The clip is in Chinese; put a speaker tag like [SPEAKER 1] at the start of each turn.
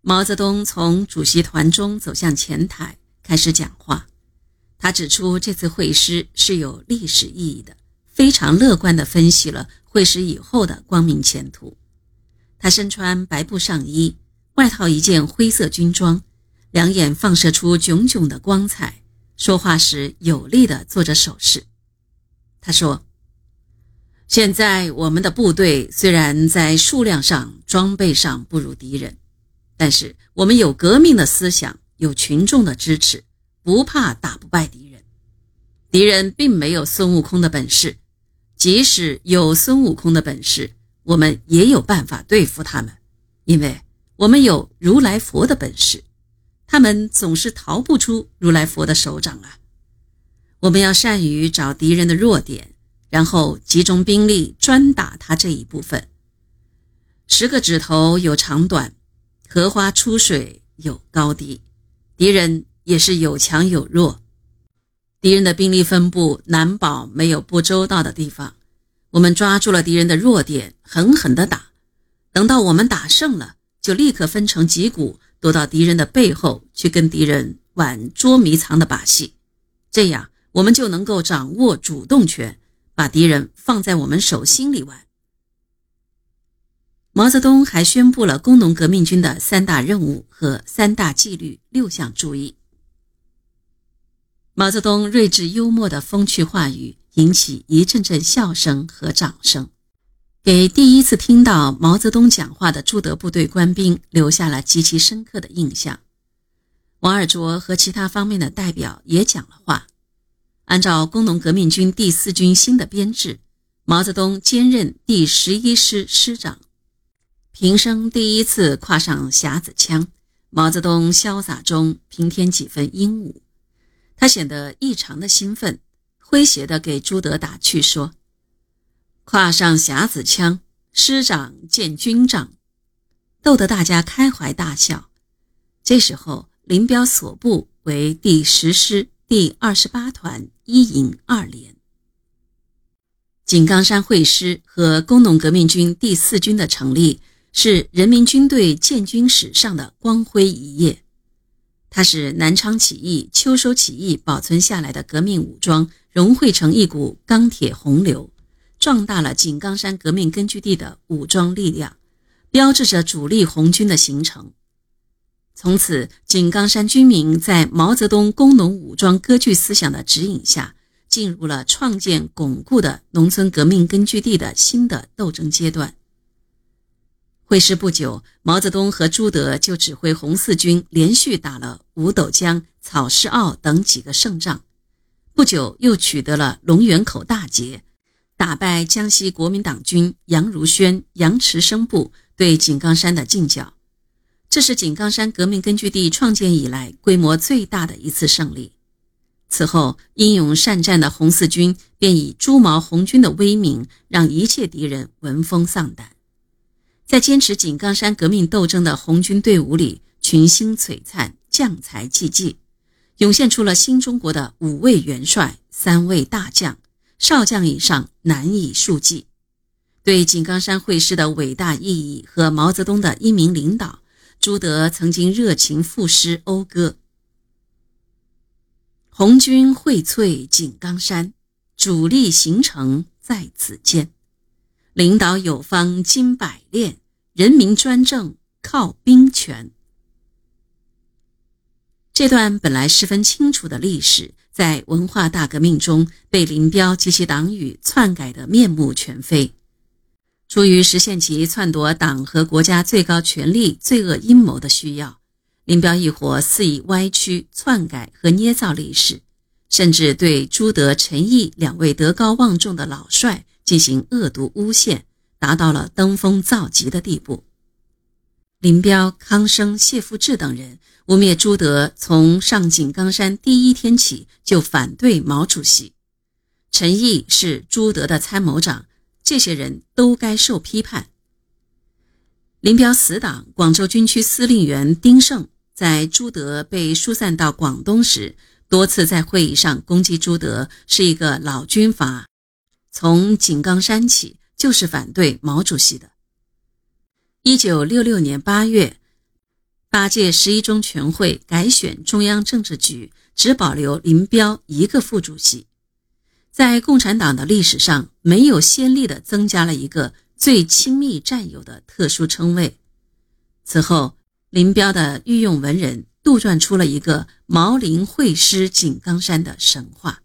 [SPEAKER 1] 毛泽东从主席团中走向前台，开始讲话。他指出，这次会师是有历史意义的，非常乐观地分析了会师以后的光明前途。他身穿白布上衣，外套一件灰色军装，两眼放射出炯炯的光彩。说话时有力地做着手势。他说：“现在我们的部队虽然在数量上、装备上不如敌人，但是我们有革命的思想，有群众的支持，不怕打不败敌人。敌人并没有孙悟空的本事，即使有孙悟空的本事，我们也有办法对付他们，因为我们有如来佛的本事。”他们总是逃不出如来佛的手掌啊！我们要善于找敌人的弱点，然后集中兵力专打他这一部分。十个指头有长短，荷花出水有高低，敌人也是有强有弱。敌人的兵力分布难保没有不周到的地方。我们抓住了敌人的弱点，狠狠地打。等到我们打胜了，就立刻分成几股。躲到敌人的背后去跟敌人玩捉迷藏的把戏，这样我们就能够掌握主动权，把敌人放在我们手心里玩。毛泽东还宣布了工农革命军的三大任务和三大纪律六项注意。毛泽东睿智幽默的风趣话语引起一阵阵笑声和掌声。给第一次听到毛泽东讲话的朱德部队官兵留下了极其深刻的印象。王尔琢和其他方面的代表也讲了话。按照工农革命军第四军新的编制，毛泽东兼任第十一师师长。平生第一次跨上匣子枪，毛泽东潇洒中平添几分英武，他显得异常的兴奋，诙谐地给朱德打趣说。跨上匣子枪，师长见军长，逗得大家开怀大笑。这时候，林彪所部为第十师第二十八团一营二连。井冈山会师和工农革命军第四军的成立，是人民军队建军史上的光辉一页。它使南昌起义、秋收起义保存下来的革命武装融汇成一股钢铁洪流。壮大了井冈山革命根据地的武装力量，标志着主力红军的形成。从此，井冈山军民在毛泽东工农武装割据思想的指引下，进入了创建巩固的农村革命根据地的新的斗争阶段。会师不久，毛泽东和朱德就指挥红四军连续打了五斗江、草市坳等几个胜仗，不久又取得了龙源口大捷。打败江西国民党军杨如轩、杨池生部对井冈山的进剿，这是井冈山革命根据地创建以来规模最大的一次胜利。此后，英勇善战的红四军便以朱毛红军的威名，让一切敌人闻风丧胆。在坚持井冈山革命斗争的红军队伍里，群星璀璨，将才济济，涌现出了新中国的五位元帅、三位大将。少将以上难以数计，对井冈山会师的伟大意义和毛泽东的英明领导，朱德曾经热情赋诗讴歌：“红军荟萃井冈山，主力形成在此间。领导有方经百炼，人民专政靠兵权。”这段本来十分清楚的历史。在文化大革命中，被林彪及其党羽篡改的面目全非。出于实现其篡夺党和国家最高权力罪恶阴谋的需要，林彪一伙肆意歪曲、篡改和捏造历史，甚至对朱德、陈毅两位德高望重的老帅进行恶毒诬陷，达到了登峰造极的地步。林彪、康生、谢富治等人污蔑朱德从上井冈山第一天起就反对毛主席，陈毅是朱德的参谋长，这些人都该受批判。林彪死党广州军区司令员丁盛，在朱德被疏散到广东时，多次在会议上攻击朱德是一个老军阀，从井冈山起就是反对毛主席的。一九六六年八月，八届十一中全会改选中央政治局，只保留林彪一个副主席，在共产党的历史上没有先例的增加了一个最亲密战友的特殊称谓。此后，林彪的御用文人杜撰出了一个毛林会师井冈山的神话。